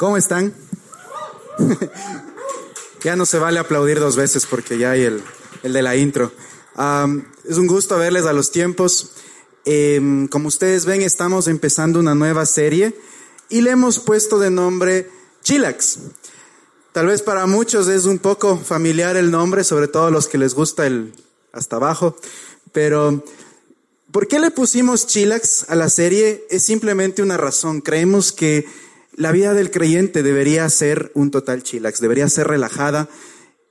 ¿Cómo están? ya no se vale aplaudir dos veces porque ya hay el, de la intro. es un gusto verles a los tiempos. Em, como ustedes ven, estamos empezando una nueva serie y le hemos puesto de nombre Chilax. Tal vez para muchos es un poco familiar el nombre, sobre todo los que les gusta el hasta abajo, pero ¿por qué le pusimos Chilax a la serie? Es simplemente una razón. Creemos que la vida del creyente debería ser un total chilax, debería ser relajada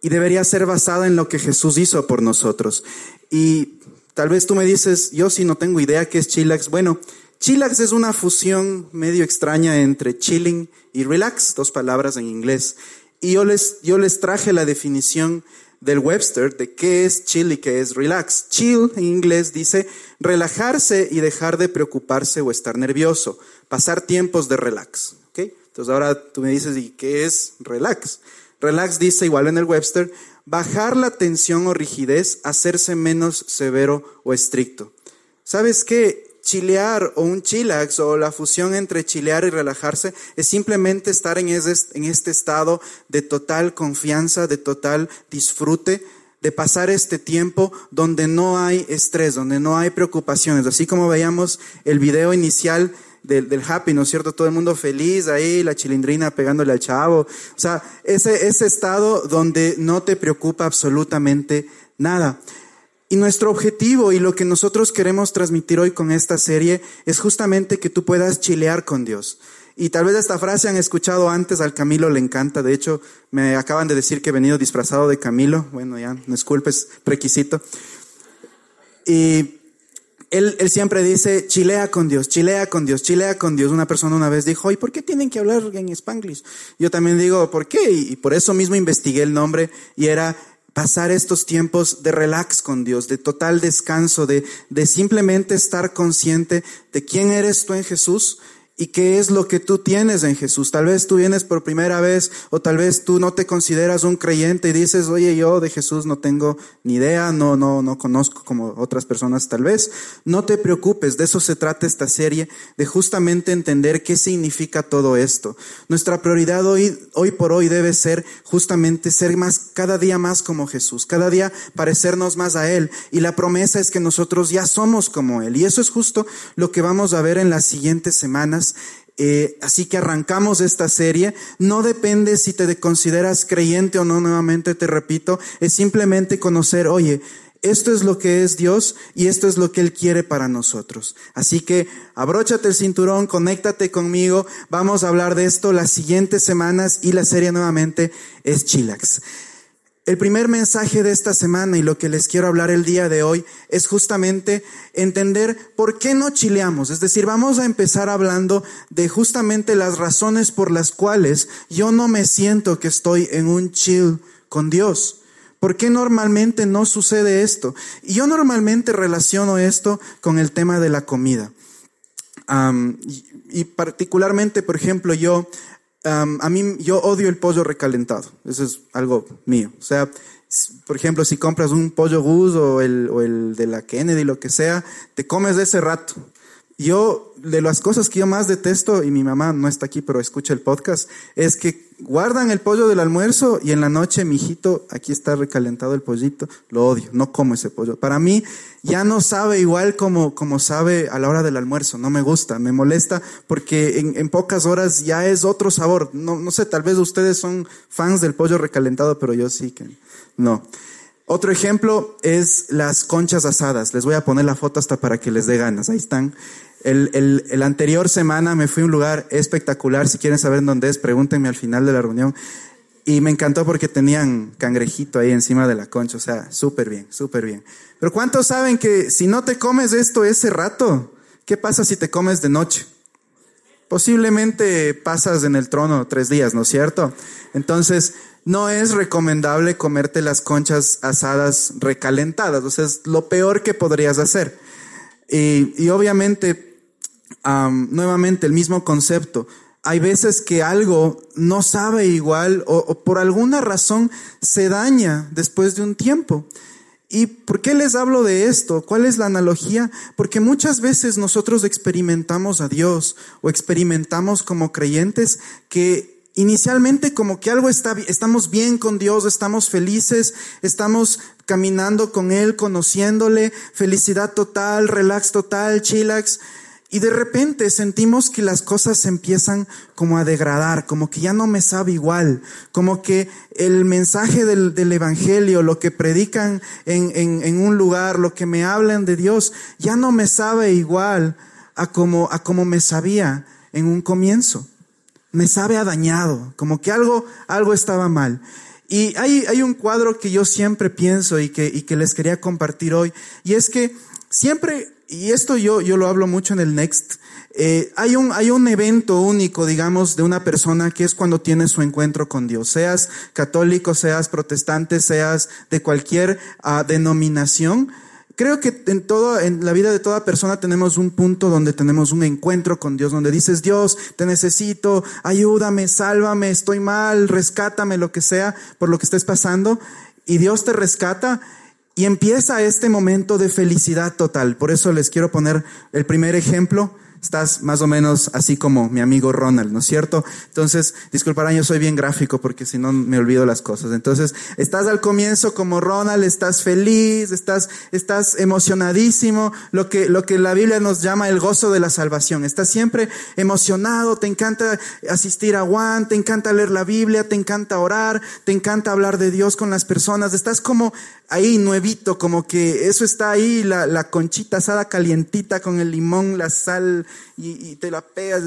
y debería ser basada en lo que Jesús hizo por nosotros. Y tal vez tú me dices, yo sí no tengo idea qué es chillax. Bueno, chillax es una fusión medio extraña entre chilling y relax, dos palabras en inglés. Y yo les, yo les traje la definición del Webster de qué es chill y qué es relax. Chill en inglés dice relajarse y dejar de preocuparse o estar nervioso, pasar tiempos de relax. Entonces ahora tú me dices, ¿y qué es relax? Relax dice, igual en el Webster, bajar la tensión o rigidez, hacerse menos severo o estricto. ¿Sabes qué? Chilear o un chillax o la fusión entre chilear y relajarse es simplemente estar en, en este estado de total confianza, de total disfrute, de pasar este tiempo donde no hay estrés, donde no hay preocupaciones. Así como veíamos el video inicial del, happy, ¿no es cierto? Todo el mundo feliz ahí, la chilindrina pegándole al chavo. O sea, ese, ese estado donde no te preocupa absolutamente nada. Y nuestro objetivo y lo que nosotros queremos transmitir hoy con esta serie es justamente que tú puedas chilear con Dios. Y tal vez esta frase han escuchado antes, al Camilo le encanta. De hecho, me acaban de decir que he venido disfrazado de Camilo. Bueno, ya, disculpes, requisito. Y él, él, siempre dice, chilea con Dios, chilea con Dios, chilea con Dios. Una persona una vez dijo, ¿y por qué tienen que hablar en spanglish? Yo también digo, ¿por qué? Y, por eso mismo investigué el nombre y era pasar estos tiempos de relax con Dios, de total descanso, de, de simplemente estar consciente de quién eres tú en Jesús ¿Y qué es lo que tú tienes en Jesús? Tal vez tú vienes por primera vez o tal vez tú no te consideras un creyente y dices, oye, yo de Jesús no tengo ni idea, no, no, no conozco como otras personas tal vez. No te preocupes, de eso se trata esta serie, de justamente entender qué significa todo esto. Nuestra prioridad hoy, hoy por hoy debe ser justamente ser más, cada día más como Jesús, cada día parecernos más a Él. Y la promesa es que nosotros ya somos como Él. Y eso es justo lo que vamos a ver en las siguientes semanas eh, así que arrancamos esta serie. No depende si te consideras creyente o no, nuevamente te repito, es simplemente conocer, oye, esto es lo que es Dios y esto es lo que Él quiere para nosotros. Así que abróchate el cinturón, conéctate conmigo, vamos a hablar de esto las siguientes semanas y la serie nuevamente es Chilax. El primer mensaje de esta semana y lo que les quiero hablar el día de hoy es justamente entender por qué no chileamos. Es decir, vamos a empezar hablando de justamente las razones por las cuales yo no me siento que estoy en un chill con Dios. ¿Por qué normalmente no sucede esto? Y yo normalmente relaciono esto con el tema de la comida. y, particularmente, por ejemplo, yo a mí, yo odio el pollo recalentado. Eso es algo mío. O sea, por ejemplo, si compras un pollo Gus o el, o el de la Kennedy, lo que sea, te comes de ese rato. Yo, de las cosas que yo más detesto, y mi mamá no está aquí, pero escucha el podcast, es que guardan el pollo del almuerzo y en la noche, mi hijito, aquí está recalentado el pollito, lo odio, no como ese pollo. Para mí, ya no sabe igual como, como sabe a la hora del almuerzo, no me gusta, me molesta, porque en, en pocas horas ya es otro sabor. No, no sé, tal vez ustedes son fans del pollo recalentado, pero yo sí que no. Otro ejemplo es las conchas asadas. Les voy a poner la foto hasta para que les dé ganas. Ahí están. El, el, el, anterior semana me fui a un lugar espectacular. Si quieren saber dónde es, pregúntenme al final de la reunión. Y me encantó porque tenían cangrejito ahí encima de la concha. O sea, súper bien, súper bien. Pero ¿cuántos saben que si no te comes esto ese rato, qué pasa si te comes de noche? Posiblemente pasas en el trono tres días, ¿no es cierto? Entonces, no es recomendable comerte las conchas asadas recalentadas. O sea, es lo peor que podrías hacer. Y, y obviamente, nuevamente el mismo concepto. Hay veces que algo no sabe igual o, por alguna razón se daña después de un tiempo. ¿Y por qué les hablo de esto? ¿Cuál es la analogía? Porque muchas veces nosotros experimentamos a Dios o experimentamos como creyentes que inicialmente como que algo está, estamos bien con Dios, estamos felices, estamos caminando con Él, conociéndole, felicidad total, relax total, chillax. Y de repente sentimos que las cosas empiezan como a degradar, como que ya no me sabe igual, como que el mensaje del, del Evangelio, lo que predican en, en, en, un lugar, lo que me hablan de Dios, ya no me sabe igual a como, a como me sabía en un comienzo me sabe a dañado, como que algo, algo estaba mal. Y hay, hay un cuadro que yo siempre pienso y que, y que les quería compartir hoy, y es que siempre, y esto yo, yo lo hablo mucho en el Next, eh, hay, un, hay un evento único, digamos, de una persona que es cuando tiene su encuentro con Dios. Seas católico, seas protestante, seas de cualquier uh, denominación, Creo que en todo, en la vida de toda persona tenemos un punto donde tenemos un encuentro con Dios, donde dices, Dios, te necesito, ayúdame, sálvame, estoy mal, rescátame, lo que sea, por lo que estés pasando. Y Dios te rescata y empieza este momento de felicidad total. Por eso les quiero poner el primer ejemplo estás más o menos así como mi amigo Ronald, ¿no es cierto? Entonces, disculparán, yo soy bien gráfico porque si no me olvido las cosas. Entonces, estás al comienzo como Ronald, estás feliz, estás, estás emocionadísimo, lo que, lo que la Biblia nos llama el gozo de la salvación. Estás siempre emocionado, te encanta asistir a Juan, te encanta leer la Biblia, te encanta orar, te encanta hablar de Dios con las personas. Estás como ahí nuevito, como que eso está ahí, la, la conchita asada calientita con el limón, la sal y, te la pegas,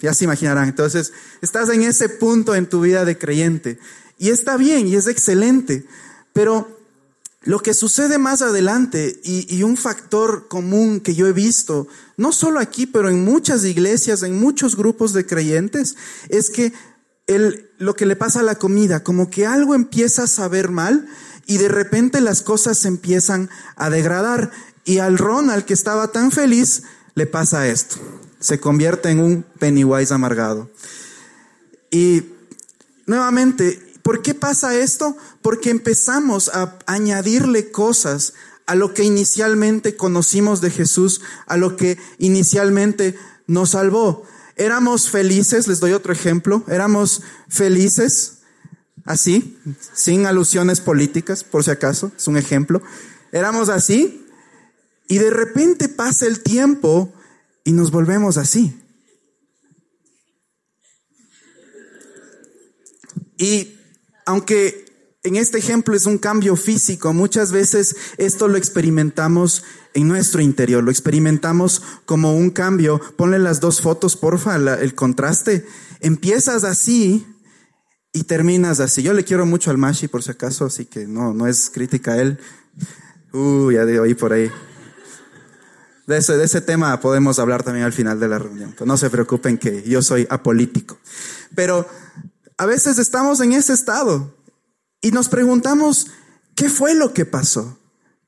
ya se imaginarán. Entonces, estás en ese punto en tu vida de creyente y está bien y es excelente, pero lo que sucede más adelante y, y, un factor común que yo he visto, no solo aquí, pero en muchas iglesias, en muchos grupos de creyentes, es que el, lo que le pasa a la comida, como que algo empieza a saber mal y de repente las cosas empiezan a degradar. Y al Ronald, que estaba tan feliz, le pasa esto. Se convierte en un Pennywise amargado. Y nuevamente, ¿por qué pasa esto? Porque empezamos a añadirle cosas a lo que inicialmente conocimos de Jesús, a lo que inicialmente nos salvó. Éramos felices, les doy otro ejemplo, éramos felices así, sin alusiones políticas, por si acaso, es un ejemplo. Éramos así y de repente pasa el tiempo y nos volvemos así. Y aunque en este ejemplo es un cambio físico, muchas veces esto lo experimentamos en nuestro interior, lo experimentamos como un cambio. Ponle las dos fotos, porfa, el contraste. Empiezas así y terminas así. Yo le quiero mucho al Mashi por si acaso, así que no, no es crítica a él. Uh, ya de ahí por ahí. De ese, de ese tema podemos hablar también al final de la reunión. No se preocupen que yo soy apolítico. Pero a veces estamos en ese estado y nos preguntamos, ¿qué fue lo que pasó?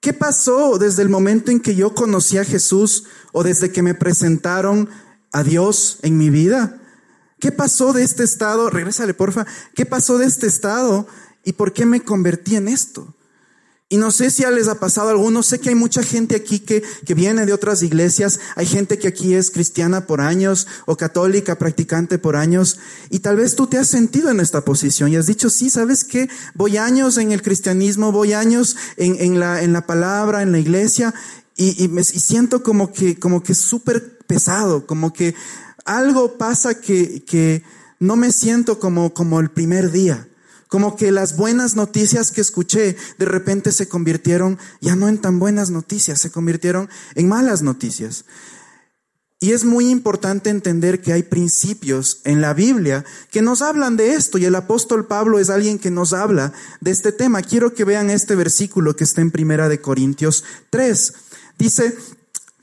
¿Qué pasó desde el momento en que yo conocí a Jesús o desde que me presentaron a Dios en mi vida? ¿Qué pasó de este estado? Regrésale, porfa. ¿Qué pasó de este estado y por qué me convertí en esto? Y no sé si ya les ha pasado a algunos, sé que hay mucha gente aquí que, que viene de otras iglesias, hay gente que aquí es cristiana por años o católica, practicante por años, y tal vez tú te has sentido en esta posición y has dicho, sí, ¿sabes qué? Voy años en el cristianismo, voy años en, en, la, en la palabra, en la iglesia, y, y, siento como que, como que súper pesado, como que algo pasa que, que no me siento como, como el primer día. Como que las buenas noticias que escuché de repente se convirtieron ya no en tan buenas noticias, se convirtieron en malas noticias. Y es muy importante entender que hay principios en la Biblia que nos hablan de esto y el apóstol Pablo es alguien que nos habla de este tema. Quiero que vean este versículo que está en Primera de Corintios 3. Dice,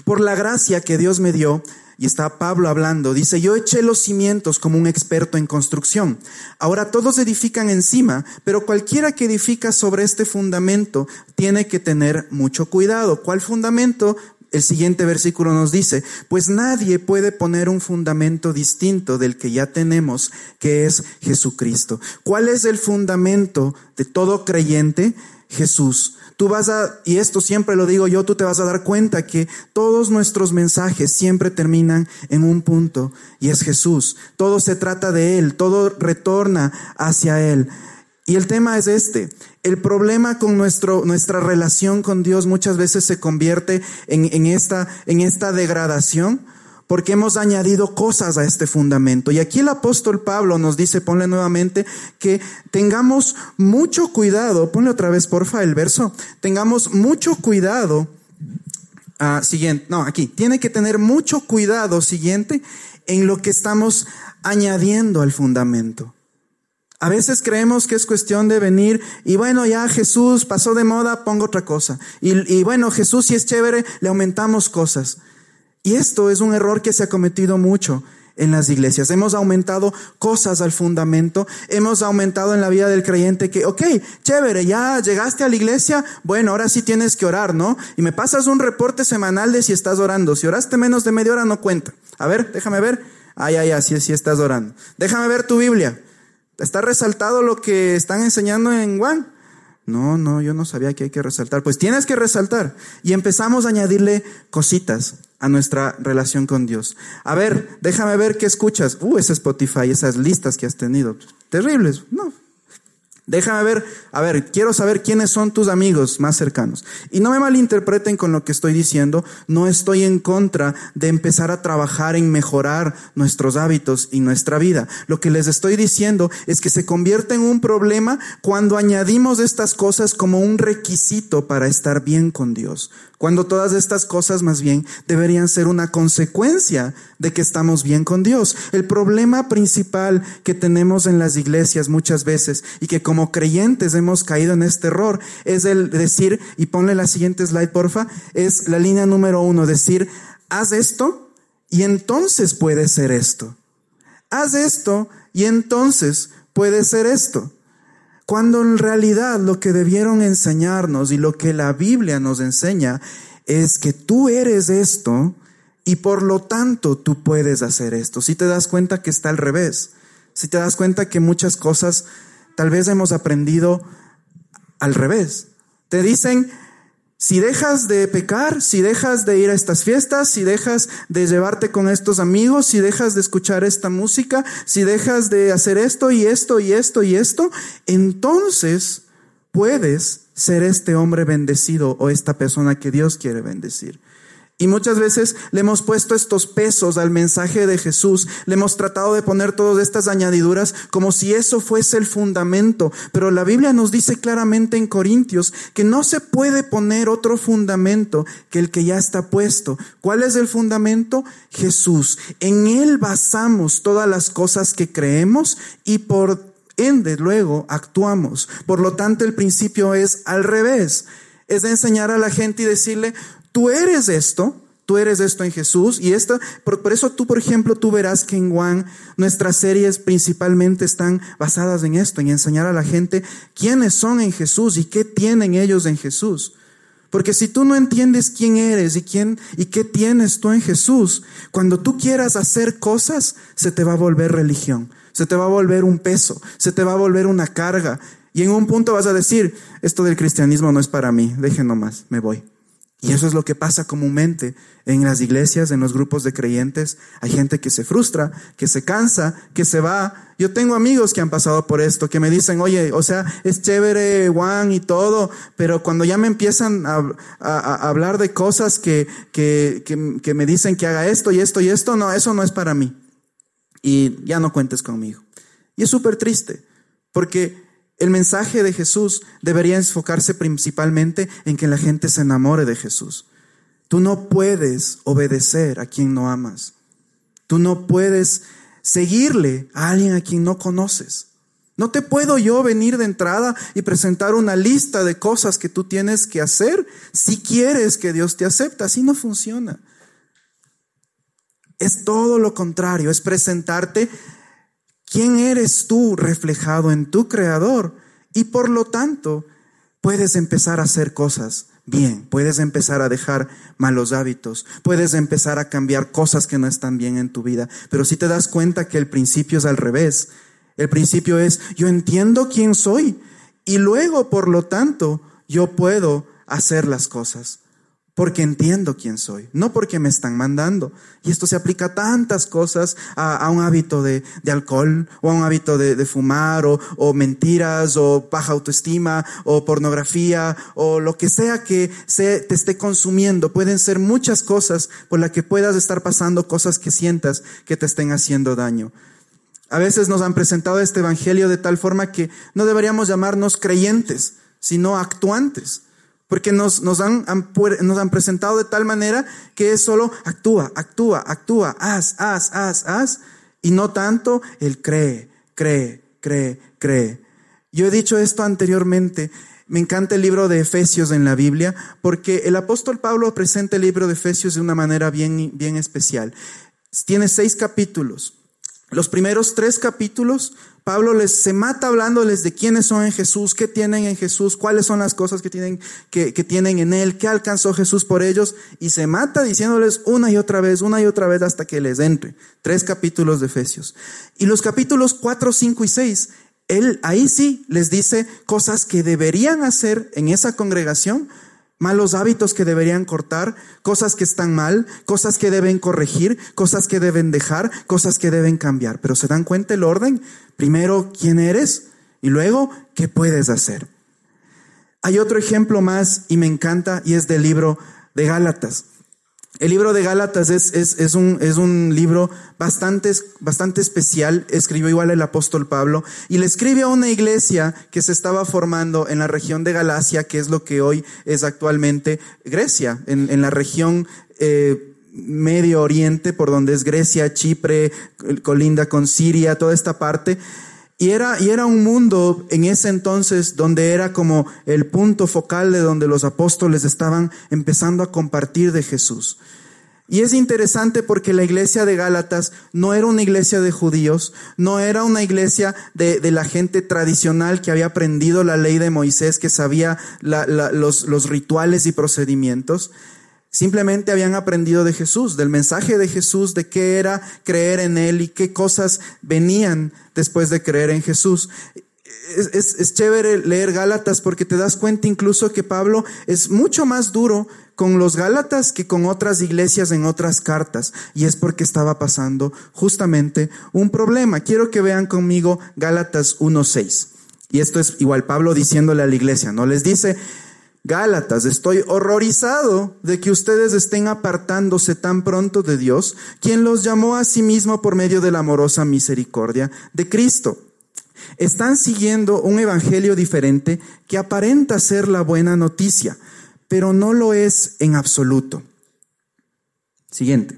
por la gracia que Dios me dio, y está Pablo hablando, dice, yo eché los cimientos como un experto en construcción. Ahora todos edifican encima, pero cualquiera que edifica sobre este fundamento tiene que tener mucho cuidado. ¿Cuál fundamento? El siguiente versículo nos dice, pues nadie puede poner un fundamento distinto del que ya tenemos, que es Jesucristo. ¿Cuál es el fundamento de todo creyente? Jesús. Tú vas a, y esto siempre lo digo yo, tú te vas a dar cuenta que todos nuestros mensajes siempre terminan en un punto y es Jesús. Todo se trata de Él, todo retorna hacia Él. Y el tema es este. El problema con nuestro, nuestra relación con Dios muchas veces se convierte en, en, esta, en esta degradación porque hemos añadido cosas a este fundamento. Y aquí el apóstol Pablo nos dice, ponle nuevamente, que tengamos mucho cuidado, ponle otra vez porfa el verso, tengamos mucho cuidado, ah, siguiente, no, aquí, tiene que tener mucho cuidado, siguiente, en lo que estamos añadiendo al fundamento. A veces creemos que es cuestión de venir y bueno, ya Jesús pasó de moda, pongo otra cosa. Y, y bueno, Jesús si es chévere, le aumentamos cosas. Y esto es un error que se ha cometido mucho en las iglesias. Hemos aumentado cosas al fundamento, hemos aumentado en la vida del creyente que, ok, chévere, ya llegaste a la iglesia, bueno, ahora sí tienes que orar, ¿no? Y me pasas un reporte semanal de si estás orando. Si oraste menos de media hora, no cuenta. A ver, déjame ver. Ay, ay, ay, sí, sí estás orando. Déjame ver tu Biblia. ¿Está resaltado lo que están enseñando en Juan? No, no, yo no sabía que hay que resaltar. Pues tienes que resaltar. Y empezamos a añadirle cositas a nuestra relación con Dios. A ver, déjame ver qué escuchas. Uh, ese Spotify, esas listas que has tenido. Terribles. No, Déjame ver, a ver, quiero saber quiénes son tus amigos más cercanos. Y no me malinterpreten con lo que estoy diciendo, no estoy en contra de empezar a trabajar en mejorar nuestros hábitos y nuestra vida. Lo que les estoy diciendo es que se convierte en un problema cuando añadimos estas cosas como un requisito para estar bien con Dios. Cuando todas estas cosas más bien deberían ser una consecuencia de que estamos bien con Dios. El problema principal que tenemos en las iglesias muchas veces y que como creyentes hemos caído en este error es el decir, y ponle la siguiente slide porfa, es la línea número uno, decir, haz esto y entonces puede ser esto. Haz esto y entonces puede ser esto. Cuando en realidad lo que debieron enseñarnos y lo que la Biblia nos enseña es que tú eres esto y por lo tanto tú puedes hacer esto. Si te das cuenta que está al revés, si te das cuenta que muchas cosas tal vez hemos aprendido al revés. Te dicen, si dejas de pecar, si dejas de ir a estas fiestas, si dejas de llevarte con estos amigos, si dejas de escuchar esta música, si dejas de hacer esto y esto y esto y esto, entonces puedes ser este hombre bendecido o esta persona que Dios quiere bendecir. Y muchas veces le hemos puesto estos pesos al mensaje de Jesús, le hemos tratado de poner todas estas añadiduras como si eso fuese el fundamento, pero la Biblia nos dice claramente en Corintios que no se puede poner otro fundamento que el que ya está puesto. ¿Cuál es el fundamento? Jesús. En Él basamos todas las cosas que creemos y por ende luego actuamos. Por lo tanto, el principio es al revés. Es de enseñar a la gente y decirle, Tú eres esto, tú eres esto en Jesús y esto, por, eso tú, por ejemplo, tú verás que en Juan nuestras series principalmente están basadas en esto, en enseñar a la gente quiénes son en Jesús y qué tienen ellos en Jesús. Porque si tú no entiendes quién eres y quién y qué tienes tú en Jesús, cuando tú quieras hacer cosas, se te va a volver religión, se te va a volver un peso, se te va a volver una carga. Y en un punto vas a decir, esto del cristianismo no es para mí, deje nomás, me voy. Y eso es lo que pasa comúnmente en las iglesias, en los grupos de creyentes. Hay gente que se frustra, que se cansa, que se va. Yo tengo amigos que han pasado por esto, que me dicen, oye, o sea, es chévere Juan y todo, pero cuando ya me empiezan a, hablar de cosas que, que, que me dicen que haga esto y esto y esto, no, eso no es para mí. Y ya no cuentes conmigo. Y es súper triste, porque el mensaje de Jesús debería enfocarse principalmente en que la gente se enamore de Jesús. Tú no puedes obedecer a quien no amas. Tú no puedes seguirle a alguien a quien no conoces. No te puedo yo venir de entrada y presentar una lista de cosas que tú tienes que hacer si quieres que Dios te acepte. Así no funciona. Es todo lo contrario, es presentarte quién eres tú reflejado en tu creador y por lo tanto puedes empezar a hacer cosas bien, puedes empezar a dejar malos hábitos, puedes empezar a cambiar cosas que no están bien en tu vida, pero si te das cuenta que el principio es al revés, el principio es yo entiendo quién soy y luego por lo tanto yo puedo hacer las cosas porque entiendo quién soy, no porque me están mandando. Y esto se aplica a tantas cosas, a, un hábito de, alcohol, o a un hábito de, fumar, o, mentiras, o baja autoestima, o pornografía, o lo que sea que se, te esté consumiendo. Pueden ser muchas cosas por las que puedas estar pasando cosas que sientas que te estén haciendo daño. A veces nos han presentado este evangelio de tal forma que no deberíamos llamarnos creyentes, sino actuantes. Porque nos, nos, han, nos han presentado de tal manera que es solo actúa, actúa, actúa, haz, haz, haz, haz. Y no tanto el cree, cree, cree, cree. Yo he dicho esto anteriormente. Me encanta el libro de Efesios en la Biblia porque el apóstol Pablo presenta el libro de Efesios de una manera bien, bien especial. Tiene seis capítulos. Los primeros tres capítulos Pablo les se mata hablándoles de quiénes son en Jesús, qué tienen en Jesús, cuáles son las cosas que tienen, que, que tienen en Él, qué alcanzó Jesús por ellos, y se mata diciéndoles una y otra vez, una y otra vez hasta que les entre. Tres capítulos de Efesios. Y los capítulos cuatro, cinco y seis, Él ahí sí les dice cosas que deberían hacer en esa congregación, malos hábitos que deberían cortar, cosas que están mal, cosas que deben corregir, cosas que deben dejar, cosas que deben cambiar. Pero se dan cuenta el orden. Primero, quién eres y luego, qué puedes hacer. Hay otro ejemplo más y me encanta y es del libro de Gálatas. El libro de Gálatas es, es, un, es un libro bastante, bastante especial, escribió igual el apóstol Pablo, y le escribe a una iglesia que se estaba formando en la región de Galacia, que es lo que hoy es actualmente Grecia, en, en la región eh, Medio Oriente, por donde es Grecia, Chipre, colinda con Siria, toda esta parte. Y era, y era un mundo en ese entonces donde era como el punto focal de donde los apóstoles estaban empezando a compartir de Jesús. Y es interesante porque la iglesia de Gálatas no era una iglesia de judíos, no era una iglesia de, de la gente tradicional que había aprendido la ley de Moisés, que sabía los, los rituales y procedimientos. Simplemente habían aprendido de Jesús, del mensaje de Jesús, de qué era creer en Él y qué cosas venían después de creer en Jesús. Es, es, chévere leer Gálatas porque te das cuenta incluso que Pablo es mucho más duro con los Gálatas que con otras iglesias en otras cartas. Y es porque estaba pasando justamente un problema. Quiero que vean conmigo Gálatas 1.6. Y esto es igual Pablo diciéndole a la iglesia, ¿no? Les dice, Gálatas, estoy horrorizado de que ustedes estén apartándose tan pronto de Dios, quien los llamó a sí mismo por medio de la amorosa misericordia de Cristo. Están siguiendo un evangelio diferente que aparenta ser la buena noticia, pero no lo es en absoluto. Siguiente.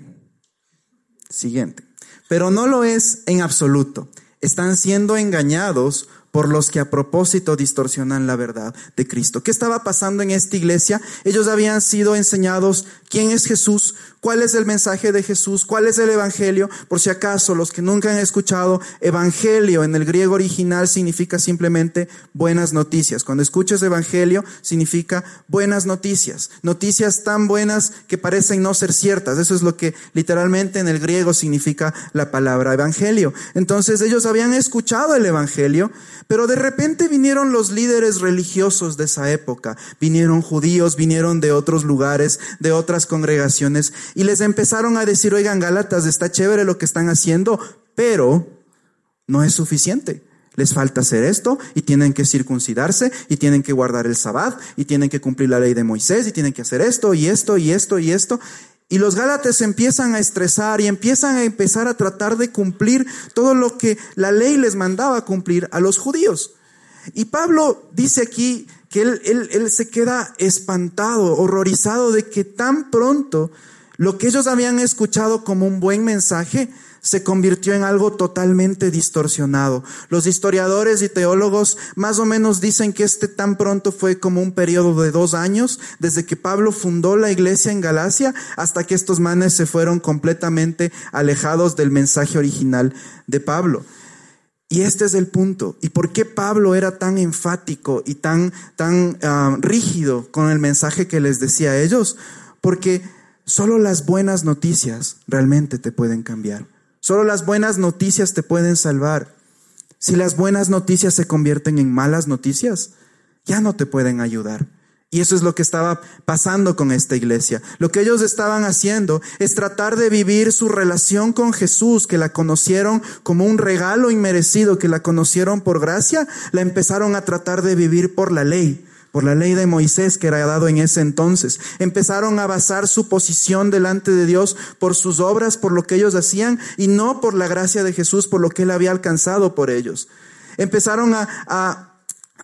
Siguiente. Pero no lo es en absoluto. Están siendo engañados por los que a propósito distorsionan la verdad de Cristo. ¿Qué estaba pasando en esta iglesia? Ellos habían sido enseñados quién es Jesús, cuál es el mensaje de Jesús, cuál es el Evangelio. Por si acaso, los que nunca han escuchado, Evangelio en el griego original significa simplemente buenas noticias. Cuando escuchas Evangelio, significa buenas noticias. Noticias tan buenas que parecen no ser ciertas. Eso es lo que literalmente en el griego significa la palabra Evangelio. Entonces ellos habían escuchado el Evangelio, pero de repente vinieron los líderes religiosos de esa época, vinieron judíos, vinieron de otros lugares, de otras congregaciones, y les empezaron a decir, oigan, Gálatas, está chévere lo que están haciendo, pero no es suficiente. Les falta hacer esto y tienen que circuncidarse y tienen que guardar el sabbat y tienen que cumplir la ley de Moisés y tienen que hacer esto y esto y esto y esto. Y los Gálatas empiezan a estresar y empiezan a empezar a tratar de cumplir todo lo que la ley les mandaba cumplir a los judíos. Y Pablo dice aquí que él, él, él se queda espantado, horrorizado de que tan pronto lo que ellos habían escuchado como un buen mensaje se convirtió en algo totalmente distorsionado. Los historiadores y teólogos más o menos dicen que este tan pronto fue como un periodo de dos años, desde que Pablo fundó la iglesia en Galacia hasta que estos manes se fueron completamente alejados del mensaje original de Pablo. Y este es el punto. ¿Y por qué Pablo era tan enfático y tan, tan ah, rígido con el mensaje que les decía a ellos? Porque solo las buenas noticias realmente te pueden cambiar. Solo las buenas noticias te pueden salvar. Si las buenas noticias se convierten en malas noticias, ya no te pueden ayudar. Y eso es lo que estaba pasando con esta iglesia. Lo que ellos estaban haciendo es tratar de vivir su relación con Jesús, que la conocieron como un regalo inmerecido, que la conocieron por gracia, la empezaron a tratar de vivir por la ley, por la ley de Moisés que era dado en ese entonces. Empezaron a basar su posición delante de Dios por sus obras, por lo que ellos hacían, y no por la gracia de Jesús, por lo que él había alcanzado por ellos. Empezaron a, a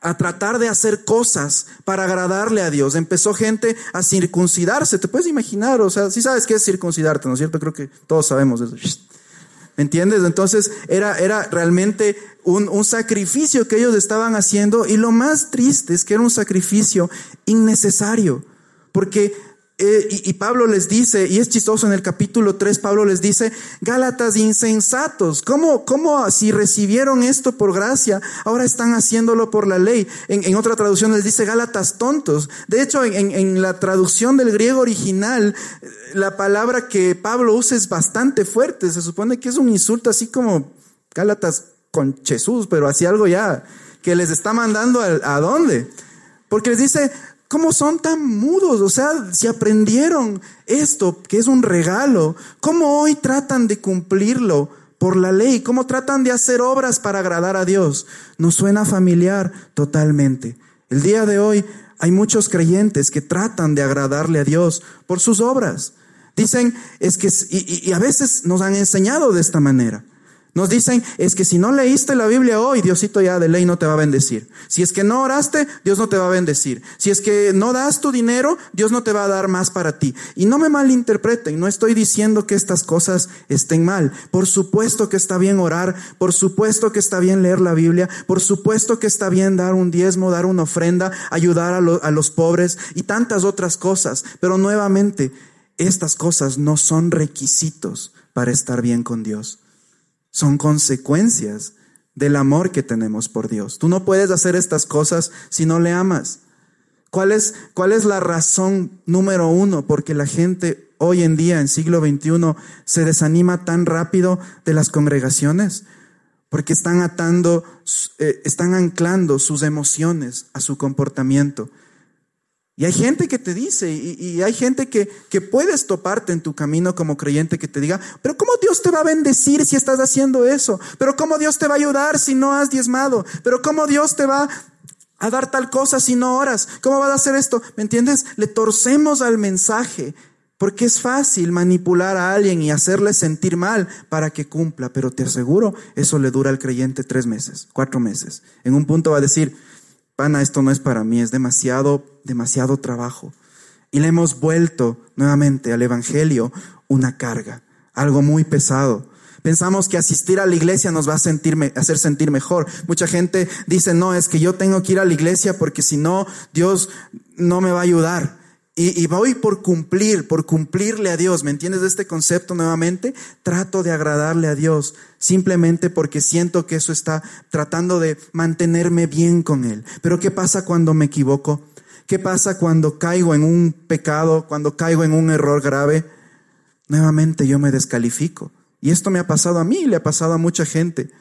a tratar de hacer cosas para agradarle a Dios. Empezó gente a circuncidarse. Te puedes imaginar, o sea, si sabes qué es circuncidarte, ¿no es cierto? Creo que todos sabemos eso. ¿Me entiendes? Entonces era, era realmente un, un sacrificio que ellos estaban haciendo y lo más triste es que era un sacrificio innecesario. Porque eh, y, Pablo les dice, y es chistoso en el capítulo 3, Pablo les dice, Gálatas insensatos, ¿cómo, cómo si recibieron esto por gracia, ahora están haciéndolo por la ley? En, otra traducción les dice Gálatas tontos. De hecho, en, la traducción del griego original, la palabra que Pablo usa es bastante fuerte. Se supone que es un insulto así como Gálatas con Jesús, pero así algo ya, que les está mandando a, a dónde. Porque les dice, ¿Cómo son tan mudos? O sea, si aprendieron esto, que es un regalo, ¿cómo hoy tratan de cumplirlo por la ley? ¿Cómo tratan de hacer obras para agradar a Dios? Nos suena familiar totalmente. El día de hoy hay muchos creyentes que tratan de agradarle a Dios por sus obras. Dicen, es que, y, y a veces nos han enseñado de esta manera. Nos dicen, es que si no leíste la Biblia hoy, Diosito ya de ley no te va a bendecir. Si es que no oraste, Dios no te va a bendecir. Si es que no das tu dinero, Dios no te va a dar más para ti. Y no me malinterpreten, no estoy diciendo que estas cosas estén mal. Por supuesto que está bien orar, por supuesto que está bien leer la Biblia, por supuesto que está bien dar un diezmo, dar una ofrenda, ayudar a, a los pobres y tantas otras cosas. Pero nuevamente, estas cosas no son requisitos para estar bien con Dios son consecuencias del amor que tenemos por Dios. Tú no puedes hacer estas cosas si no le amas. ¿Cuál es, cuál es la razón número uno porque la gente hoy en día, en siglo XXI, se desanima tan rápido de las congregaciones? Porque están atando, eh, están anclando sus emociones a su comportamiento. Y hay gente que te dice, y, hay gente que, que, puedes toparte en tu camino como creyente que te diga, pero ¿cómo Dios te va a bendecir si estás haciendo eso? Pero ¿cómo Dios te va a ayudar si no has diezmado? Pero ¿cómo Dios te va a dar tal cosa si no oras? ¿Cómo vas a hacer esto? ¿Me entiendes? Le torcemos al mensaje porque es fácil manipular a alguien y hacerle sentir mal para que cumpla, pero te aseguro, eso le dura al creyente tres meses, cuatro meses. En un punto va a decir, pana, esto no es para mí, es demasiado, demasiado trabajo. Y le hemos vuelto nuevamente al Evangelio una carga, algo muy pesado. Pensamos que asistir a la iglesia nos va a sentir, hacer sentir mejor. Mucha gente dice, no, es que yo tengo que ir a la iglesia porque si no, Dios no me va a ayudar. Y, voy por cumplir, por cumplirle a Dios. ¿Me entiendes de este concepto nuevamente? Trato de agradarle a Dios simplemente porque siento que eso está tratando de mantenerme bien con Él. Pero ¿qué pasa cuando me equivoco? ¿Qué pasa cuando caigo en un pecado, cuando caigo en un error grave? Nuevamente yo me descalifico. Y esto me ha pasado a mí, le ha pasado a mucha gente.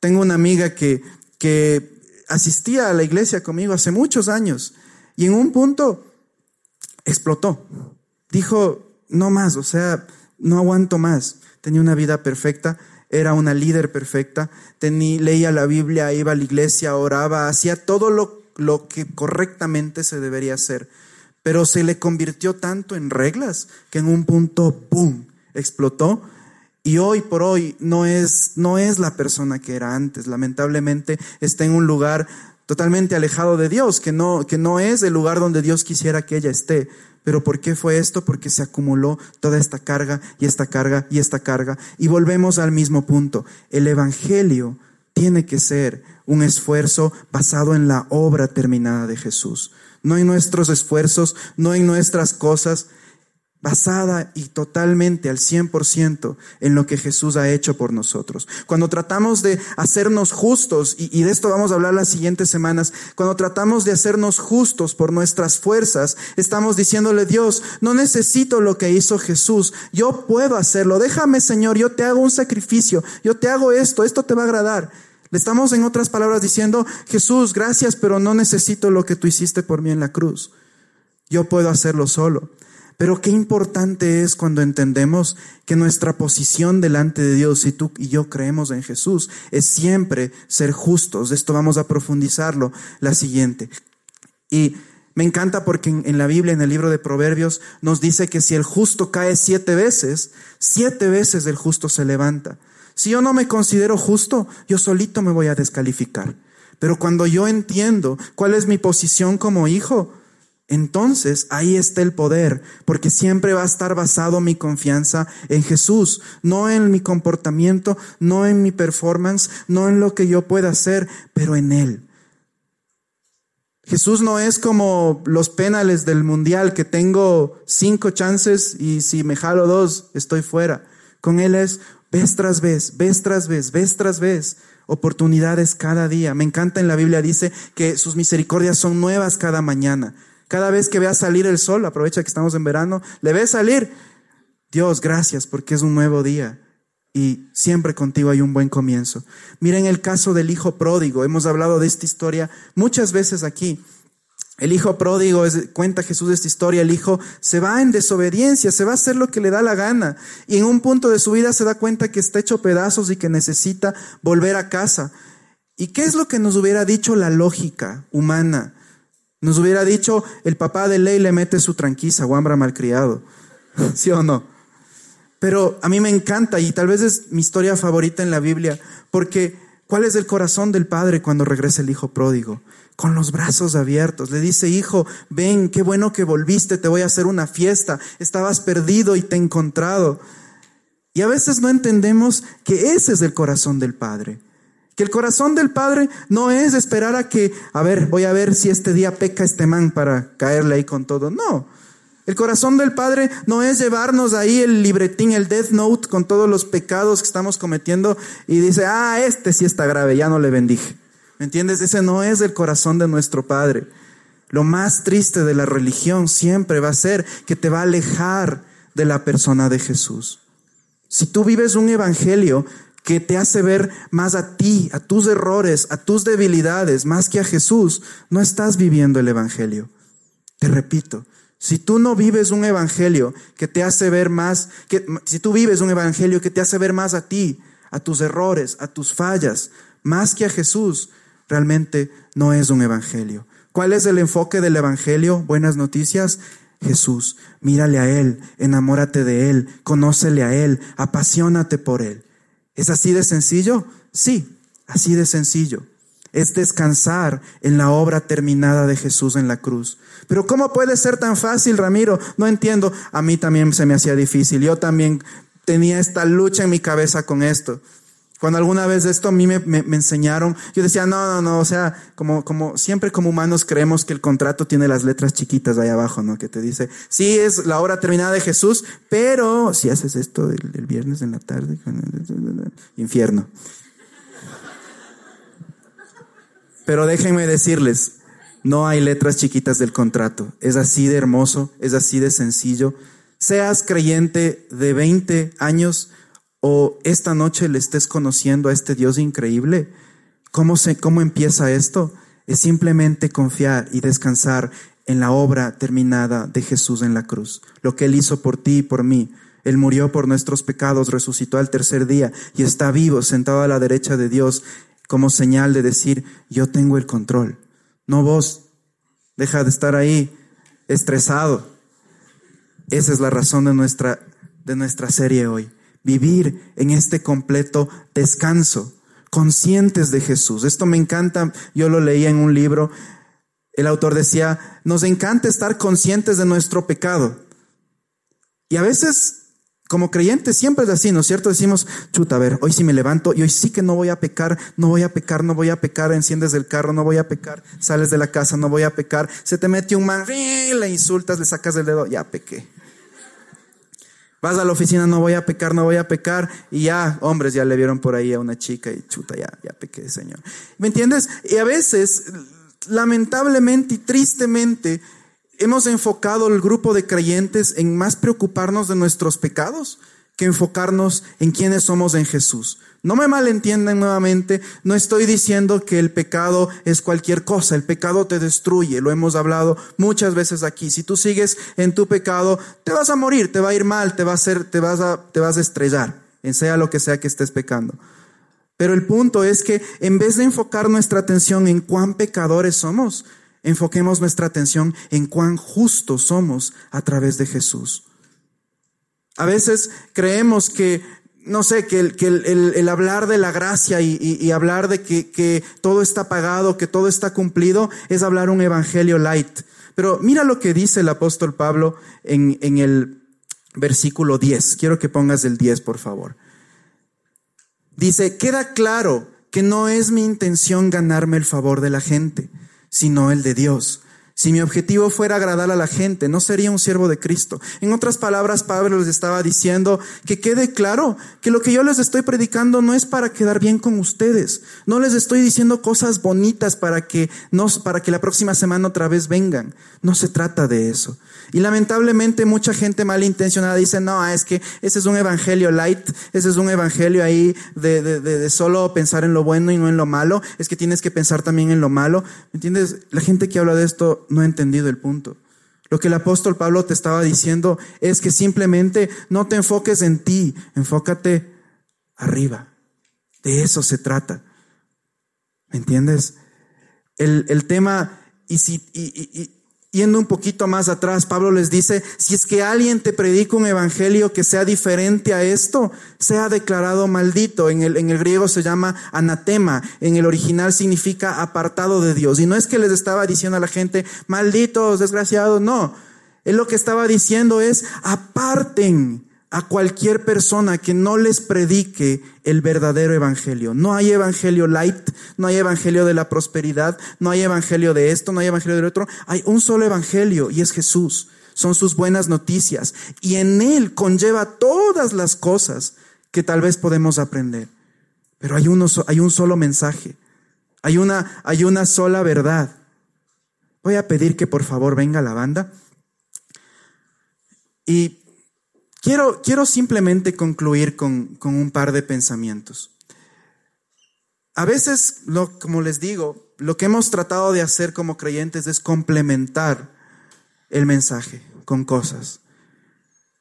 Tengo una amiga que, que asistía a la iglesia conmigo hace muchos años y en un punto explotó. Dijo, no más, o sea, no aguanto más. Tenía una vida perfecta, era una líder perfecta, tenía, leía la Biblia, iba a la iglesia, oraba, hacía todo lo, lo que correctamente se debería hacer. Pero se le convirtió tanto en reglas que en un punto, ¡pum!, explotó. Y hoy por hoy no es, no es la persona que era antes. Lamentablemente está en un lugar totalmente alejado de Dios, que no, que no es el lugar donde Dios quisiera que ella esté. Pero ¿por qué fue esto? Porque se acumuló toda esta carga y esta carga y esta carga. Y volvemos al mismo punto. El Evangelio tiene que ser un esfuerzo basado en la obra terminada de Jesús. No en nuestros esfuerzos, no en nuestras cosas, basada y totalmente al 100% en lo que Jesús ha hecho por nosotros. Cuando tratamos de hacernos justos, y, de esto vamos a hablar las siguientes semanas, cuando tratamos de hacernos justos por nuestras fuerzas, estamos diciéndole, Dios, no necesito lo que hizo Jesús, yo puedo hacerlo, déjame Señor, yo te hago un sacrificio, yo te hago esto, esto te va a agradar. Le estamos en otras palabras diciendo, Jesús, gracias, pero no necesito lo que tú hiciste por mí en la cruz. yo puedo hacerlo solo. Pero qué importante es cuando entendemos que nuestra posición delante de Dios, si tú y yo creemos en Jesús, es siempre ser justos. Esto vamos a profundizarlo la siguiente. Y me encanta porque en, la Biblia, en el libro de Proverbios, nos dice que si el justo cae siete veces, siete veces el justo se levanta. Si yo no me considero justo, yo solito me voy a descalificar. Pero cuando yo entiendo cuál es mi posición como hijo, entonces ahí está el poder, porque siempre va a estar basado mi confianza en Jesús, no en mi comportamiento, no en mi performance, no en lo que yo pueda hacer, pero en Él. Jesús no es como los penales del mundial que tengo cinco chances y si me jalo dos estoy fuera. Con Él es vez tras vez, vez tras vez, vez tras vez, oportunidades cada día. Me encanta en la Biblia dice que sus misericordias son nuevas cada mañana. Cada vez que vea salir el sol, aprovecha que estamos en verano, le ve salir. Dios, gracias porque es un nuevo día y siempre contigo hay un buen comienzo. Miren el caso del hijo pródigo. Hemos hablado de esta historia muchas veces aquí. El hijo pródigo, cuenta Jesús esta historia, el hijo se va en desobediencia, se va a hacer lo que le da la gana y en un punto de su vida se da cuenta que está hecho pedazos y que necesita volver a casa. ¿Y qué es lo que nos hubiera dicho la lógica humana? Nos hubiera dicho, el papá de ley le mete su tranquisa, guambra malcriado. ¿Sí o no? Pero a mí me encanta y tal vez es mi historia favorita en la Biblia, porque ¿cuál es el corazón del padre cuando regresa el hijo pródigo? Con los brazos abiertos. Le dice, hijo, ven, qué bueno que volviste, te voy a hacer una fiesta. Estabas perdido y te he encontrado. Y a veces no entendemos que ese es el corazón del padre. Que el corazón del padre no es esperar a que, a ver, voy a ver si este día peca este man para caerle ahí con todo. No. El corazón del Padre no es llevarnos ahí el libretín, el death note con todos los pecados que estamos cometiendo y dice, ah, este sí está grave, ya no le bendije. ¿Me entiendes? Ese no es el corazón de nuestro Padre. Lo más triste de la religión siempre va a ser que te va a alejar de la persona de Jesús. Si tú vives un evangelio que te hace ver más a ti, a tus errores, a tus debilidades, más que a Jesús, no estás viviendo el evangelio. Te repito, si tú no vives un evangelio que te hace ver más, que, si tú vives un evangelio que te hace ver más a ti, a tus errores, a tus fallas, más que a Jesús, realmente no es un evangelio. ¿Cuál es el enfoque del evangelio? Buenas noticias. Jesús, mírale a Él, enamórate de Él, conócele a Él, apasionate por Él. ¿Es así de sencillo? Sí, así de sencillo es descansar en la obra terminada de Jesús en la cruz. Pero ¿cómo puede ser tan fácil, Ramiro? No entiendo. A mí también se me hacía difícil. Yo también tenía esta lucha en mi cabeza con esto. Cuando alguna vez esto a mí me, enseñaron, yo decía, no, no, no, o sea, como, siempre como humanos creemos que el contrato tiene las letras chiquitas ahí abajo, ¿no? Que te dice, sí, es la obra terminada de Jesús, pero si haces esto el, el viernes en la tarde, infierno. Pero déjenme decirles, no hay letras chiquitas del contrato. Es así de hermoso, es así de sencillo. Seas creyente de 20 años o esta noche le estés conociendo a este Dios increíble, ¿cómo, se, cómo empieza esto? Es simplemente confiar y descansar en la obra terminada de Jesús en la cruz. Lo que Él hizo por ti y por mí. Él murió por nuestros pecados, resucitó al tercer día y está vivo, sentado a la derecha de Dios como señal de decir, yo tengo el control, no vos. Deja de estar ahí estresado. Esa es la razón de nuestra, de nuestra serie hoy. Vivir en este completo descanso, conscientes de Jesús. Esto me encanta, yo lo leía en un libro. El autor decía, nos encanta estar conscientes de nuestro pecado. Y a veces como creyentes siempre es así, ¿no es cierto? Decimos, chuta, a ver, hoy sí me levanto y hoy sí que no voy a pecar, no voy a pecar, no voy a pecar, enciendes el carro, no voy a pecar, sales de la casa, no voy a pecar, se te mete un man, le insultas, le sacas el dedo, ya pequé. Vas a la oficina, no voy a pecar, no voy a pecar, y ya, hombres, ya le vieron por ahí a una chica y chuta, ya, ya pequé, Señor. ¿Me entiendes? Y a veces, lamentablemente y tristemente, hemos enfocado el grupo de creyentes en más preocuparnos de nuestros pecados que enfocarnos en quiénes somos en Jesús. No me malentiendan nuevamente, no estoy diciendo que el pecado es cualquier cosa, el pecado te destruye, lo hemos hablado muchas veces aquí. Si tú sigues en tu pecado, te vas a morir, te va a ir mal, te va a hacer, te vas a, te vas a estrellar, en sea lo que sea que estés pecando. Pero el punto es que en vez de enfocar nuestra atención en cuán pecadores somos, enfoquemos nuestra atención en cuán justos somos a través de Jesús. A veces creemos que no sé, que, el, que el, hablar de la gracia y, hablar de que, todo está pagado, que todo está cumplido, es hablar un evangelio light. Pero mira lo que dice el apóstol Pablo en, en el versículo 10. Quiero que pongas el 10, por favor. Dice, queda claro que no es mi intención ganarme el favor de la gente, sino el de Dios. Si mi objetivo fuera agradar a la gente, no sería un siervo de Cristo. En otras palabras, Pablo les estaba diciendo que quede claro que lo que yo les estoy predicando no es para quedar bien con ustedes. No les estoy diciendo cosas bonitas para que, no, para que la próxima semana otra vez vengan. No se trata de eso. Y lamentablemente mucha gente malintencionada dice, no, es que ese es un evangelio light, ese es un evangelio ahí de, de, de, solo pensar en lo bueno y no en lo malo, es que tienes que pensar también en lo malo. ¿Me entiendes? La gente que habla de esto no ha entendido el punto. Lo que el apóstol Pablo te estaba diciendo es que simplemente no te enfoques en ti, enfócate arriba. De eso se trata. ¿Me entiendes? El, el tema, y si, y, Yendo un poquito más atrás, Pablo les dice, si es que alguien te predica un evangelio que sea diferente a esto, sea declarado maldito. En el, en el griego se llama anatema, en el original significa apartado de Dios. Y no es que les estaba diciendo a la gente, malditos, desgraciados, no. Él lo que estaba diciendo es, aparten a cualquier persona que no les predique el verdadero evangelio. No hay evangelio light, no hay evangelio de la prosperidad, no hay evangelio de esto, no hay evangelio de otro. Hay un solo evangelio y es Jesús. Son sus buenas noticias y en él conlleva todas las cosas que tal vez podemos aprender. Pero hay, uno, hay un solo mensaje. Hay una, hay una sola verdad. Voy a pedir que por favor venga la banda. Y Quiero, quiero simplemente concluir con, con, un par de pensamientos. A veces, lo, como les digo, lo que hemos tratado de hacer como creyentes es complementar el mensaje con cosas.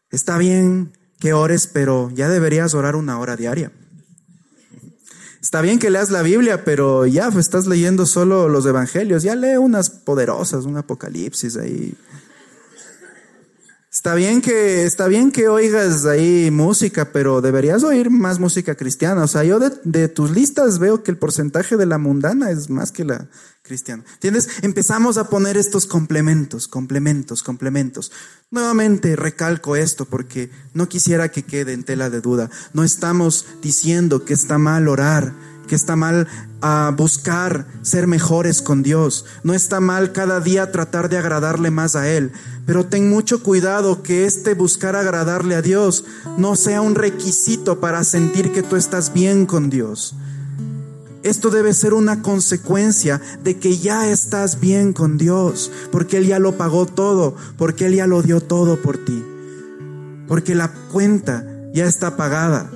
Está bien que ores, pero ya deberías orar una hora diaria. Está bien que leas la Biblia, pero ya pues, estás leyendo solo los evangelios. Ya lee unas poderosas, un apocalipsis ahí. Está bien que, está bien que oigas ahí música, pero deberías oír más música cristiana. O sea, yo de, tus listas veo que el porcentaje de la mundana es más que la cristiana. ¿Entiendes? Empezamos a poner estos complementos, complementos, complementos. Nuevamente recalco esto porque no quisiera que quede en tela de duda. No estamos diciendo que está mal orar que está mal a buscar ser mejores con Dios. No está mal cada día tratar de agradarle más a Él. Pero ten mucho cuidado que este buscar agradarle a Dios no sea un requisito para sentir que tú estás bien con Dios. Esto debe ser una consecuencia de que ya estás bien con Dios, porque Él ya lo pagó todo, porque Él ya lo dio todo por ti, porque la cuenta ya está pagada.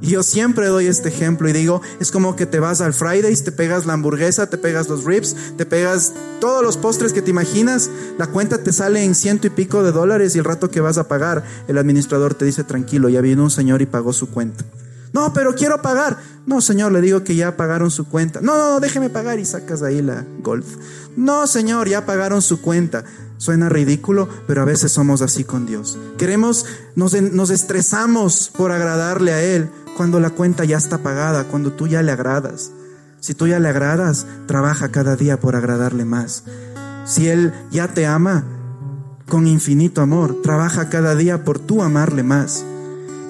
Yo siempre doy este ejemplo y digo, es como que te vas al Fridays, te pegas la hamburguesa, te pegas los ribs, te pegas todos los postres que te imaginas, la cuenta te sale en ciento y pico de dólares y el rato que vas a pagar, el administrador te dice, tranquilo, ya vino un señor y pagó su cuenta. No, pero quiero pagar. No, señor, le digo que ya pagaron su cuenta. No, no, déjeme pagar y sacas ahí la golf. No, señor, ya pagaron su cuenta. Suena ridículo, pero a veces somos así con Dios. Queremos, nos, nos estresamos por agradarle a Él, cuando la cuenta ya está pagada, cuando tú ya le agradas. Si tú ya le agradas, trabaja cada día por agradarle más. Si Él ya te ama con infinito amor, trabaja cada día por tú amarle más.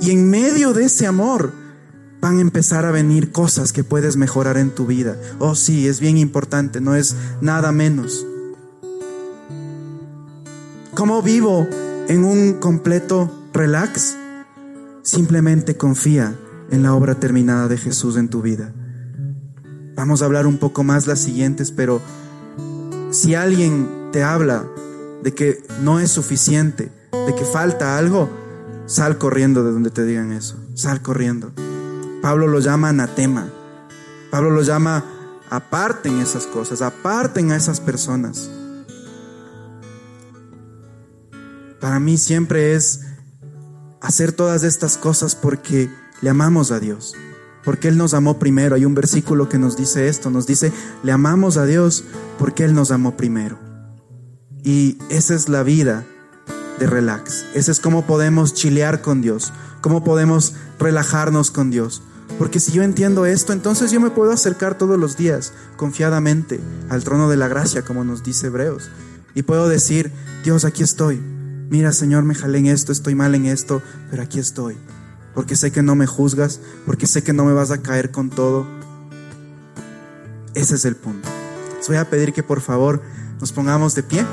Y en medio de ese amor van a empezar a venir cosas que puedes mejorar en tu vida. Oh sí, es bien importante, no es nada menos. ¿Cómo vivo en un completo relax? Simplemente confía en la obra terminada de Jesús en tu vida. Vamos a hablar un poco más las siguientes, pero si alguien te habla de que no es suficiente, de que falta algo, sal corriendo de donde te digan eso, sal corriendo. Pablo lo llama anatema. Pablo lo llama aparten esas cosas, aparten a esas personas. Para mí siempre es hacer todas estas cosas porque le amamos a Dios, porque Él nos amó primero. Hay un versículo que nos dice esto, nos dice, le amamos a Dios porque Él nos amó primero. Y esa es la vida de relax. Ese es cómo podemos chilear con Dios, cómo podemos relajarnos con Dios. Porque si yo entiendo esto, entonces yo me puedo acercar todos los días confiadamente al trono de la gracia, como nos dice Hebreos. Y puedo decir, Dios, aquí estoy. Mira, Señor, me jalé en esto, estoy mal en esto, pero aquí estoy. Porque sé que no me juzgas, porque sé que no me vas a caer con todo. Ese es el punto. Les voy a pedir que por favor nos pongamos de pie.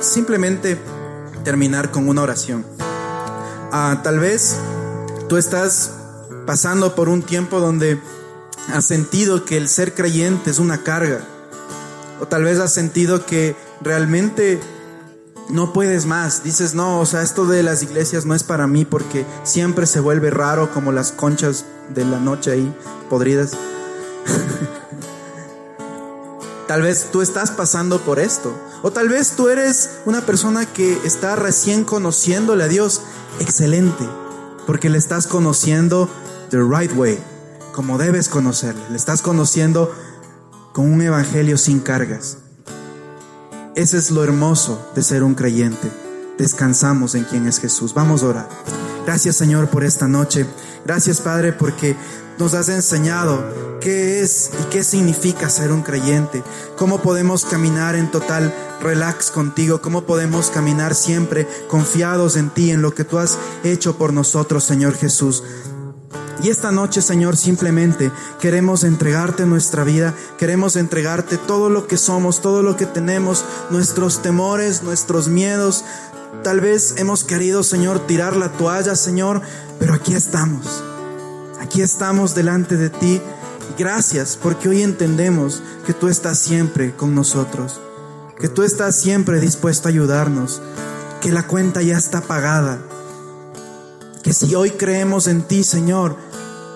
simplemente terminar con una oración. Ah, tal vez tú estás pasando por un tiempo donde has sentido que el ser creyente es una carga. O tal vez has sentido que realmente no puedes más. Dices, no, o sea, esto de las iglesias no es para mí porque siempre se vuelve raro como las conchas de la noche ahí podridas. Tal vez tú estás pasando por esto. O tal vez tú eres una persona que está recién conociéndole a Dios. Excelente. Porque le estás conociendo the right way. Como debes conocerle. Le estás conociendo con un evangelio sin cargas. Ese es lo hermoso de ser un creyente. Descansamos en quien es Jesús. Vamos a orar. Gracias Señor por esta noche. Gracias Padre porque nos has enseñado qué es y qué significa ser un creyente, cómo podemos caminar en total relax contigo, cómo podemos caminar siempre confiados en ti, en lo que tú has hecho por nosotros, Señor Jesús. Y esta noche, Señor, simplemente queremos entregarte nuestra vida, queremos entregarte todo lo que somos, todo lo que tenemos, nuestros temores, nuestros miedos. Tal vez hemos querido, Señor, tirar la toalla, Señor, pero aquí estamos. Aquí estamos delante de ti. Gracias porque hoy entendemos que tú estás siempre con nosotros, que tú estás siempre dispuesto a ayudarnos, que la cuenta ya está pagada, que si hoy creemos en ti, Señor,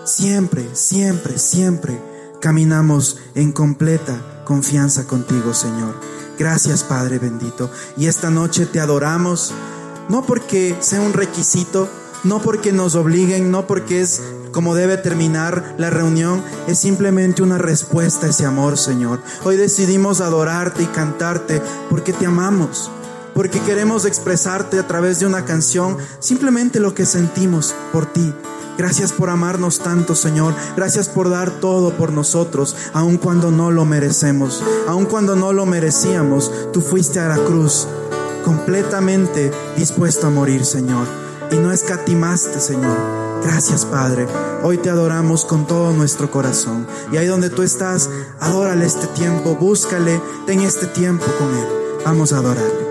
siempre, siempre, siempre caminamos en completa confianza contigo, Señor. Gracias, Padre bendito. Y esta noche te adoramos, no porque sea un requisito, no porque nos obliguen, no porque es como debe terminar la reunión, es simplemente una respuesta a ese amor, Señor. Hoy decidimos adorarte y cantarte porque te amamos, porque queremos expresarte a través de una canción simplemente lo que sentimos por ti. Gracias por amarnos tanto, Señor. Gracias por dar todo por nosotros, aun cuando no lo merecemos, aun cuando no lo merecíamos. Tú fuiste a la cruz completamente dispuesto a morir, Señor. Y no escatimaste, Señor Gracias Padre. Hoy te adoramos con todo nuestro corazón. Y ahí donde tú estás, adórale este tiempo, búscale, ten este tiempo con Él. Vamos a adorarle.